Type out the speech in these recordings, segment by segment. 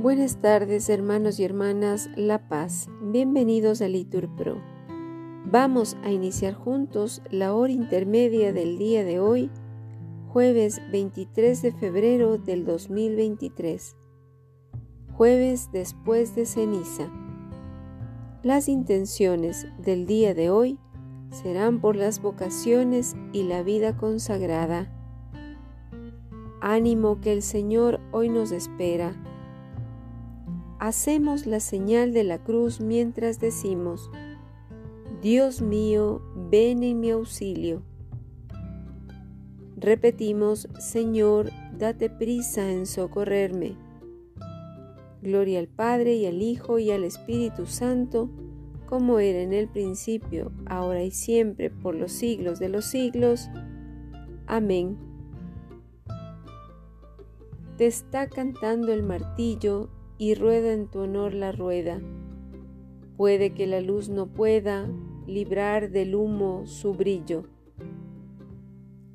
Buenas tardes hermanos y hermanas La Paz, bienvenidos a Litur Pro. Vamos a iniciar juntos la hora intermedia del día de hoy, jueves 23 de febrero del 2023, jueves después de ceniza. Las intenciones del día de hoy serán por las vocaciones y la vida consagrada. Ánimo que el Señor hoy nos espera hacemos la señal de la cruz mientras decimos, Dios mío, ven en mi auxilio. Repetimos, Señor, date prisa en socorrerme. Gloria al Padre y al Hijo y al Espíritu Santo, como era en el principio, ahora y siempre, por los siglos de los siglos. Amén. Te está cantando el martillo y rueda en tu honor la rueda. Puede que la luz no pueda librar del humo su brillo.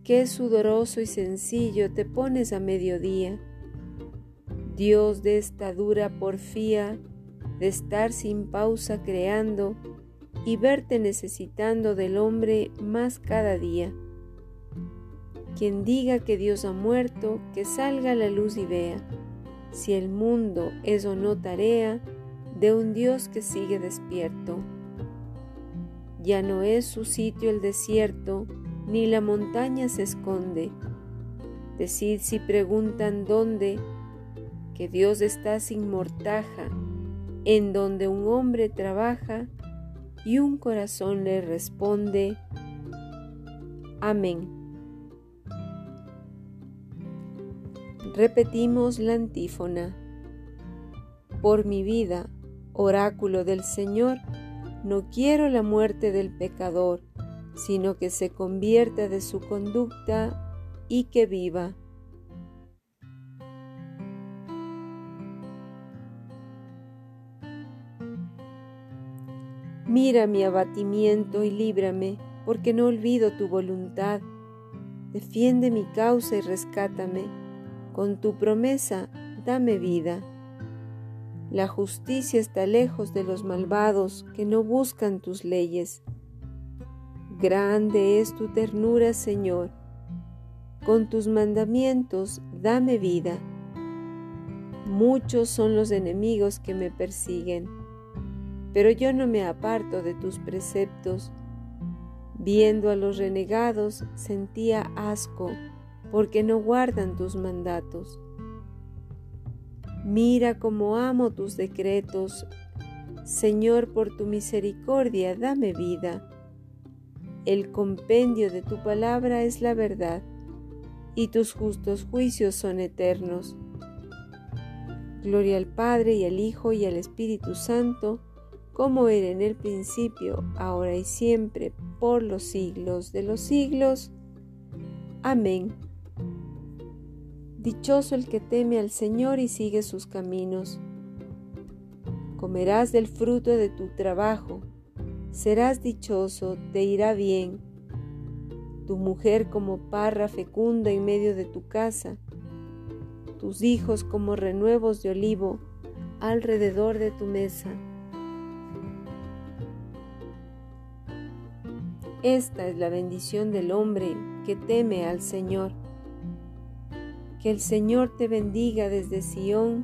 Qué sudoroso y sencillo te pones a mediodía. Dios de esta dura porfía, de estar sin pausa creando y verte necesitando del hombre más cada día. Quien diga que Dios ha muerto, que salga la luz y vea si el mundo es o no tarea de un Dios que sigue despierto. Ya no es su sitio el desierto, ni la montaña se esconde. Decid si preguntan dónde, que Dios está sin mortaja, en donde un hombre trabaja y un corazón le responde. Amén. Repetimos la antífona. Por mi vida, oráculo del Señor, no quiero la muerte del pecador, sino que se convierta de su conducta y que viva. Mira mi abatimiento y líbrame, porque no olvido tu voluntad. Defiende mi causa y rescátame con tu promesa, dame vida. La justicia está lejos de los malvados que no buscan tus leyes. Grande es tu ternura, Señor. Con tus mandamientos, dame vida. Muchos son los enemigos que me persiguen, pero yo no me aparto de tus preceptos. Viendo a los renegados, sentía asco porque no guardan tus mandatos. Mira cómo amo tus decretos. Señor, por tu misericordia, dame vida. El compendio de tu palabra es la verdad, y tus justos juicios son eternos. Gloria al Padre y al Hijo y al Espíritu Santo, como era en el principio, ahora y siempre, por los siglos de los siglos. Amén. Dichoso el que teme al Señor y sigue sus caminos. Comerás del fruto de tu trabajo, serás dichoso, te irá bien. Tu mujer como parra fecunda en medio de tu casa, tus hijos como renuevos de olivo alrededor de tu mesa. Esta es la bendición del hombre que teme al Señor. Que el Señor te bendiga desde Sión,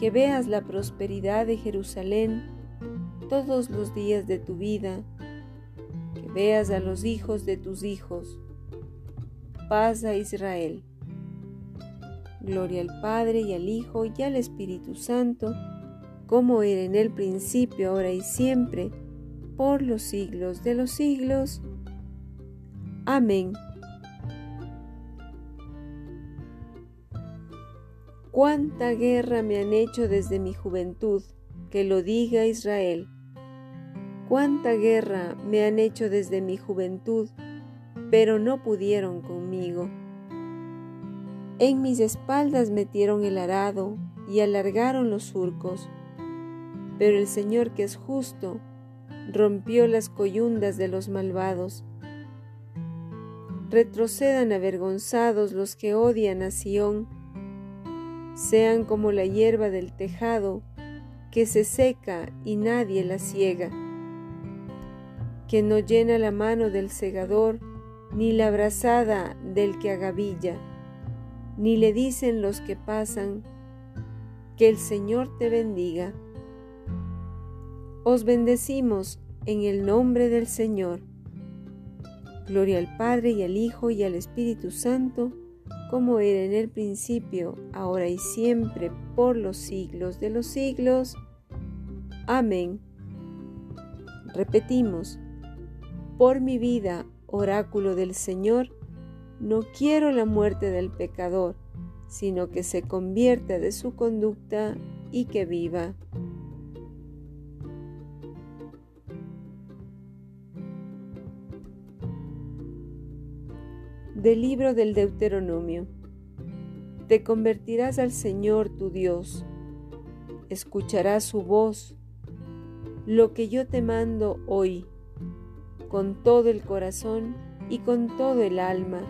que veas la prosperidad de Jerusalén todos los días de tu vida, que veas a los hijos de tus hijos. Paz a Israel. Gloria al Padre y al Hijo y al Espíritu Santo, como era en el principio, ahora y siempre, por los siglos de los siglos. Amén. Cuánta guerra me han hecho desde mi juventud, que lo diga Israel. Cuánta guerra me han hecho desde mi juventud, pero no pudieron conmigo. En mis espaldas metieron el arado y alargaron los surcos, pero el Señor que es justo rompió las coyundas de los malvados. Retrocedan avergonzados los que odian a Sión sean como la hierba del tejado, que se seca y nadie la ciega, que no llena la mano del segador, ni la brazada del que agavilla, ni le dicen los que pasan, que el Señor te bendiga. Os bendecimos en el nombre del Señor. Gloria al Padre y al Hijo y al Espíritu Santo, como era en el principio, ahora y siempre, por los siglos de los siglos. Amén. Repetimos, por mi vida, oráculo del Señor, no quiero la muerte del pecador, sino que se convierta de su conducta y que viva. Del libro del Deuteronomio. Te convertirás al Señor tu Dios, escucharás su voz, lo que yo te mando hoy, con todo el corazón y con todo el alma,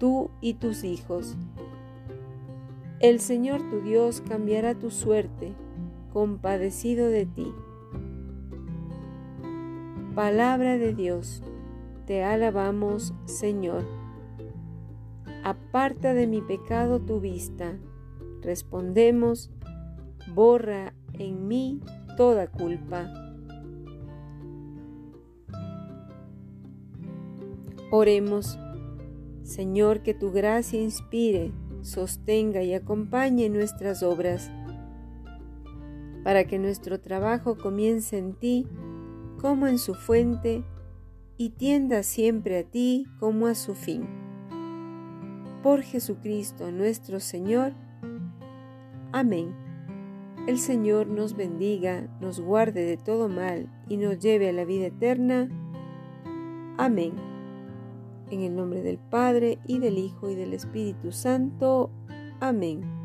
tú y tus hijos. El Señor tu Dios cambiará tu suerte, compadecido de ti. Palabra de Dios te alabamos, Señor. Aparta de mi pecado tu vista. Respondemos, borra en mí toda culpa. Oremos, Señor, que tu gracia inspire, sostenga y acompañe nuestras obras, para que nuestro trabajo comience en ti como en su fuente y tienda siempre a ti como a su fin. Por Jesucristo nuestro Señor. Amén. El Señor nos bendiga, nos guarde de todo mal y nos lleve a la vida eterna. Amén. En el nombre del Padre y del Hijo y del Espíritu Santo. Amén.